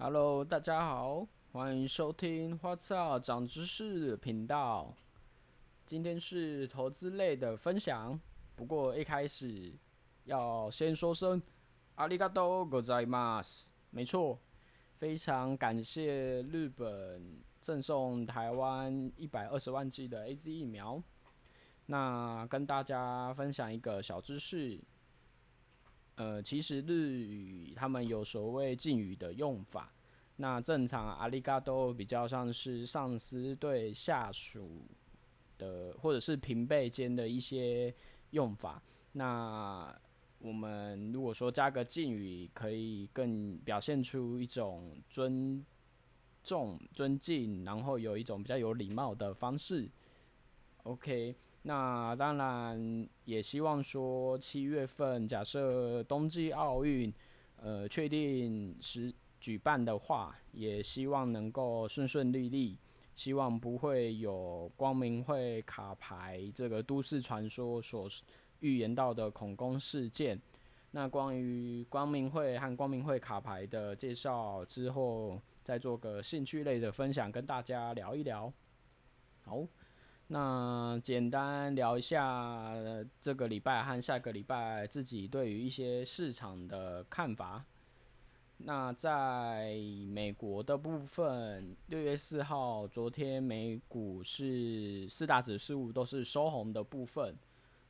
Hello，大家好，欢迎收听花草长知识频道。今天是投资类的分享，不过一开始要先说声阿里嘎多ございます。没错，非常感谢日本赠送台湾一百二十万剂的 A Z 疫苗。那跟大家分享一个小知识。 呃，其实日语他们有所谓敬语的用法，那正常阿里嘎多比较像是上司对下属的，或者是平辈间的一些用法。那我们如果说加个敬语，可以更表现出一种尊重、尊敬，然后有一种比较有礼貌的方式。OK。那当然也希望说七月份假设冬季奥运，呃，确定时举办的话，也希望能够顺顺利利，希望不会有光明会卡牌这个都市传说所预言到的恐攻事件。那关于光明会和光明会卡牌的介绍之后，再做个兴趣类的分享，跟大家聊一聊。好。那简单聊一下这个礼拜和下个礼拜自己对于一些市场的看法。那在美国的部分，六月四号，昨天美股是四大指数都是收红的部分。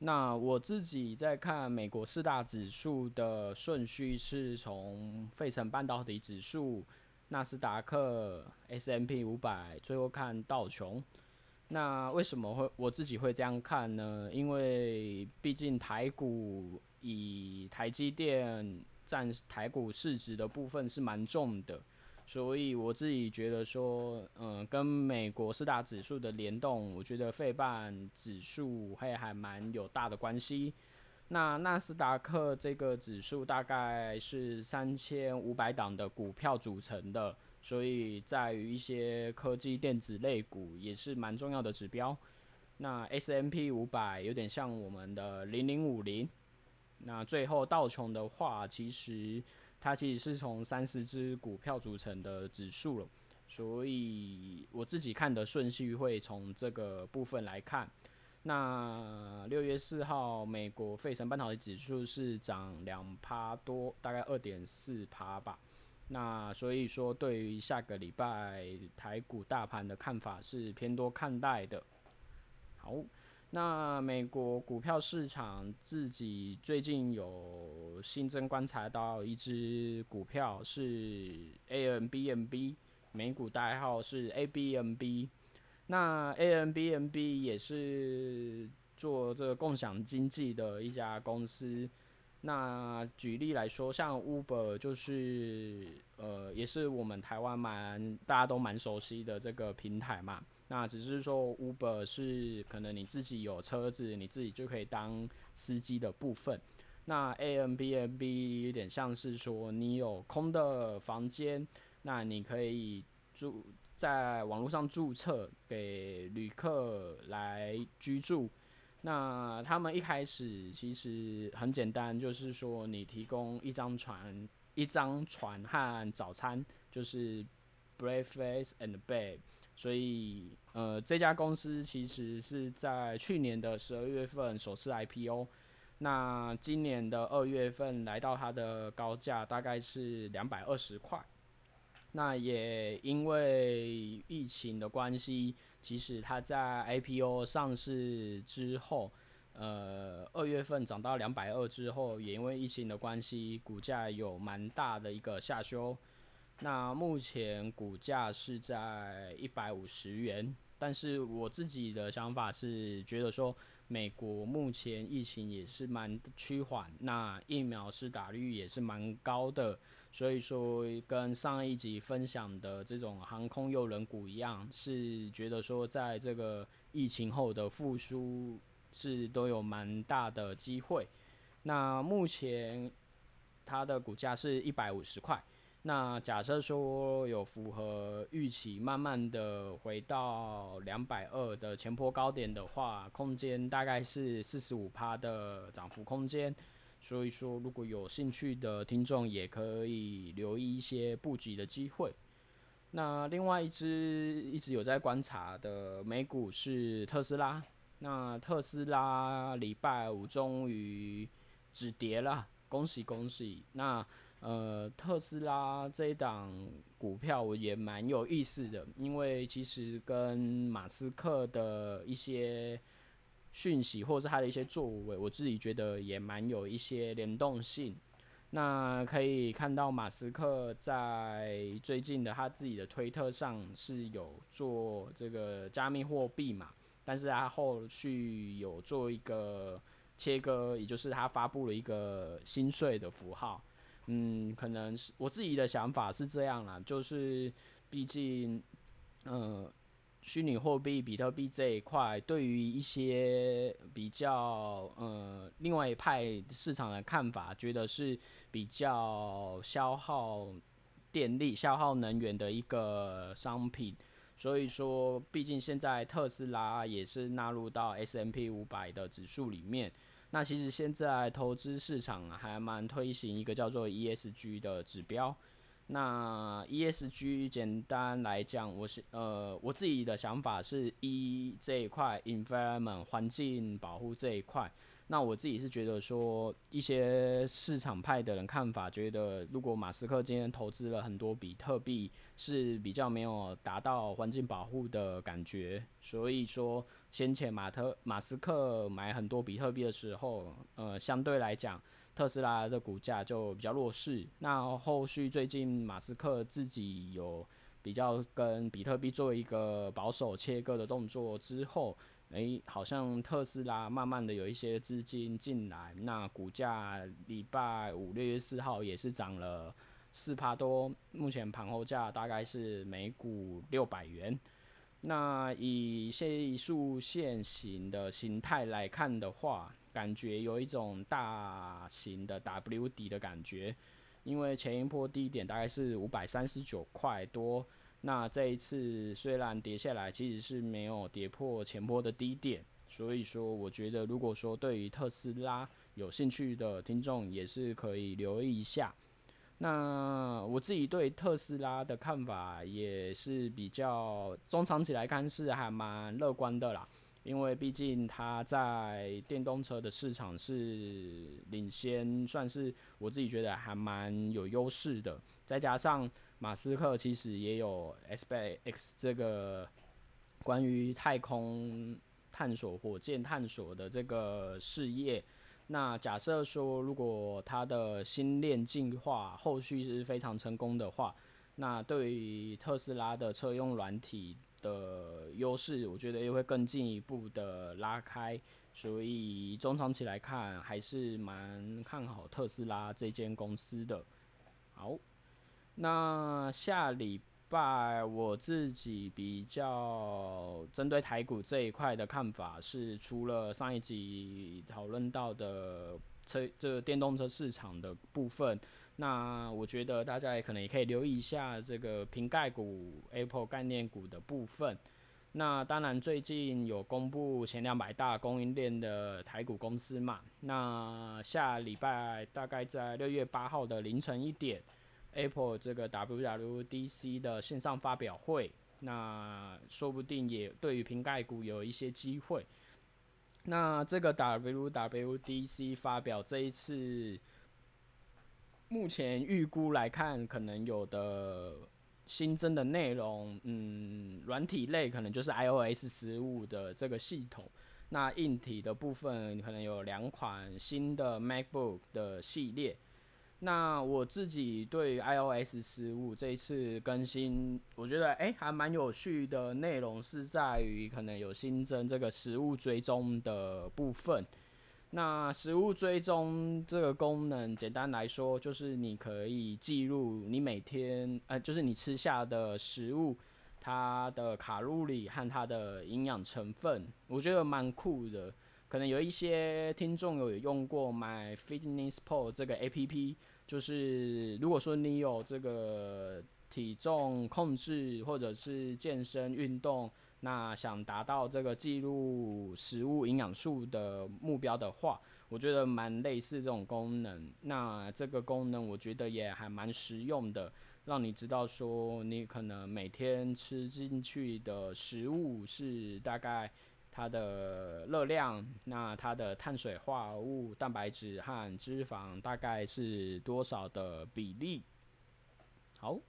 那我自己在看美国四大指数的顺序是从费城半导体指数、纳斯达克、S M P 五百，最后看道琼。那为什么会我自己会这样看呢？因为毕竟台股以台积电占台股市值的部分是蛮重的，所以我自己觉得说，嗯，跟美国四大指数的联动，我觉得费半指数会还蛮有大的关系。那纳斯达克这个指数大概是三千五百档的股票组成的。所以在于一些科技电子类股也是蛮重要的指标。那 S M P 五百有点像我们的零零五零。那最后道琼的话，其实它其实是从三十只股票组成的指数了。所以我自己看的顺序会从这个部分来看。那六月四号，美国费城半导体指数是涨两趴多，大概二点四趴吧。那所以说，对于下个礼拜台股大盘的看法是偏多看待的。好，那美国股票市场自己最近有新增观察到一只股票是 A N B N B，美股代号是 A B N B。那 A N B N B 也是做这个共享经济的一家公司。那举例来说，像 Uber 就是呃，也是我们台湾蛮大家都蛮熟悉的这个平台嘛。那只是说 Uber 是可能你自己有车子，你自己就可以当司机的部分。那 A M B N B 有点像是说你有空的房间，那你可以住在网络上注册给旅客来居住。那他们一开始其实很简单，就是说你提供一张船、一张船和早餐，就是 breakfast and bed。所以，呃，这家公司其实是在去年的十二月份首次 IPO。那今年的二月份来到它的高价大概是两百二十块。那也因为疫情的关系。即使它在 IPO 上市之后，呃，二月份涨到两百二之后，也因为疫情的关系，股价有蛮大的一个下修。那目前股价是在一百五十元，但是我自己的想法是觉得说，美国目前疫情也是蛮趋缓，那疫苗是打率也是蛮高的。所以说，跟上一集分享的这种航空诱人股一样，是觉得说，在这个疫情后的复苏是都有蛮大的机会。那目前它的股价是一百五十块。那假设说有符合预期，慢慢的回到两百二的前坡高点的话，空间大概是四十五趴的涨幅空间。所以说如果有兴趣的听众也可以留意一些布局的机会。那另外一只一直有在观察的美股是特斯拉，那特斯拉礼拜五终于止跌了，恭喜恭喜！那呃，特斯拉这一档股票我也蛮有意思的，因为其实跟马斯克的一些讯息或者是他的一些作为，我自己觉得也蛮有一些联动性。那可以看到马斯克在最近的他自己的推特上是有做这个加密货币嘛，但是他后续有做一个切割，也就是他发布了一个新税的符号。嗯，可能是我自己的想法是这样啦，就是毕竟，呃，虚拟货币比特币这一块，对于一些比较呃另外一派市场的看法，觉得是比较消耗电力、消耗能源的一个商品，所以说，毕竟现在特斯拉也是纳入到 S M P 五百的指数里面。那其实现在投资市场还蛮推行一个叫做 ESG 的指标。那 ESG 简单来讲，我是呃我自己的想法是一这一块 environment 环境保护这一块。那我自己是觉得说，一些市场派的人看法，觉得如果马斯克今天投资了很多比特币，是比较没有达到环境保护的感觉。所以说，先前马特马斯克买很多比特币的时候，呃，相对来讲，特斯拉的股价就比较弱势。那后续最近马斯克自己有比较跟比特币做一个保守切割的动作之后。诶，好像特斯拉慢慢的有一些资金进来，那股价礼拜五六月四号也是涨了四趴多，目前盘后价大概是每股六百元。那以技术线型的形态来看的话，感觉有一种大型的 W 底的感觉，因为前一波低点大概是五百三十九块多。那这一次虽然跌下来，其实是没有跌破前波的低点，所以说我觉得，如果说对于特斯拉有兴趣的听众，也是可以留意一下。那我自己对特斯拉的看法也是比较中长期来看是还蛮乐观的啦，因为毕竟它在电动车的市场是领先，算是我自己觉得还蛮有优势的，再加上。马斯克其实也有 SpaceX 这个关于太空探索、火箭探索的这个事业。那假设说，如果他的星链进化后续是非常成功的话，那对于特斯拉的车用软体的优势，我觉得也会更进一步的拉开。所以中长期来看，还是蛮看好特斯拉这间公司的。好。那下礼拜我自己比较针对台股这一块的看法是，除了上一集讨论到的车这个电动车市场的部分，那我觉得大家也可能也可以留意一下这个瓶盖股 Apple 概念股的部分。那当然最近有公布前两百大供应链的台股公司嘛，那下礼拜大概在六月八号的凌晨一点。Apple 这个 WWDC 的线上发表会，那说不定也对于瓶盖股有一些机会。那这个 WWDC 发表这一次，目前预估来看，可能有的新增的内容，嗯，软体类可能就是 iOS 十五的这个系统。那硬体的部分，可能有两款新的 MacBook 的系列。那我自己对 iOS 十五这一次更新，我觉得诶还蛮有趣的内容是在于可能有新增这个食物追踪的部分。那食物追踪这个功能，简单来说就是你可以记录你每天呃，就是你吃下的食物它的卡路里和它的营养成分，我觉得蛮酷的。可能有一些听众有用过 My Fitness Pal 这个 A P P，就是如果说你有这个体重控制或者是健身运动，那想达到这个记录食物营养素的目标的话，我觉得蛮类似这种功能。那这个功能我觉得也还蛮实用的，让你知道说你可能每天吃进去的食物是大概它的热量，那它的碳水化合物、蛋白质和脂肪大概是多少的比例。好。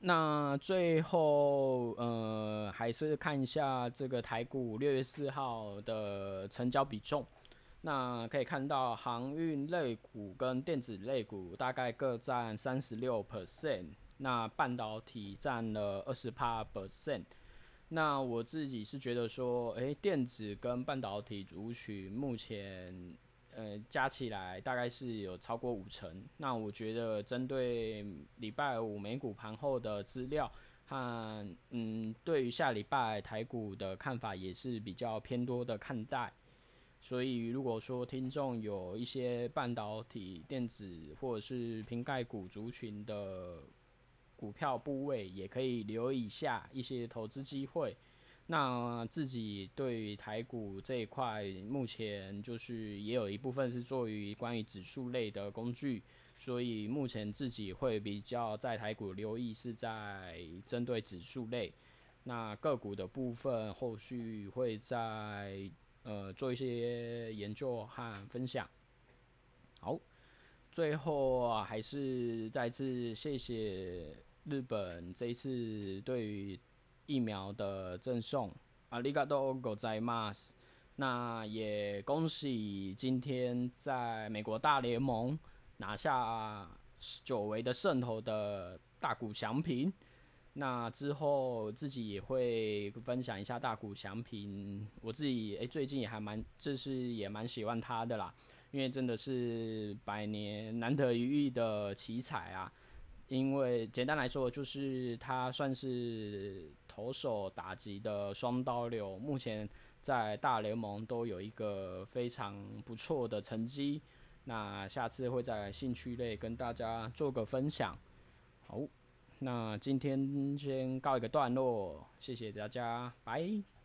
那最后，呃，还是看一下这个台股六月四号的成交比重。那可以看到，航运类股跟电子类股大概各占三十六 percent，那半导体占了二十八 percent。那我自己是觉得说，诶，电子跟半导体族群目前。呃，加起来大概是有超过五成。那我觉得针对礼拜五美股盘后的资料和嗯，对于下礼拜台股的看法也是比较偏多的看待。所以如果说听众有一些半导体、电子或者是瓶盖股族群的股票部位，也可以留意一下一些投资机会。那自己对台股这一块，目前就是也有一部分是做于关于指数类的工具，所以目前自己会比较在台股留意是在针对指数类。那个股的部分，后续会在呃做一些研究和分享。好，最后还是再次谢谢日本这一次对于。疫苗的赠送，ありがとうございます。那也恭喜今天在美国大联盟拿下久违的胜投的大谷翔平。那之后自己也会分享一下大谷翔平，我自己诶最近也还蛮，就是也蛮喜欢他的啦，因为真的是百年难得一遇的奇才啊。因为简单来说，就是他算是 投手打击的双刀流，目前在大联盟都有一个非常不错的成绩。那下次会在兴趣类跟大家做个分享。好，那今天先告一个段落，谢谢大家，拜。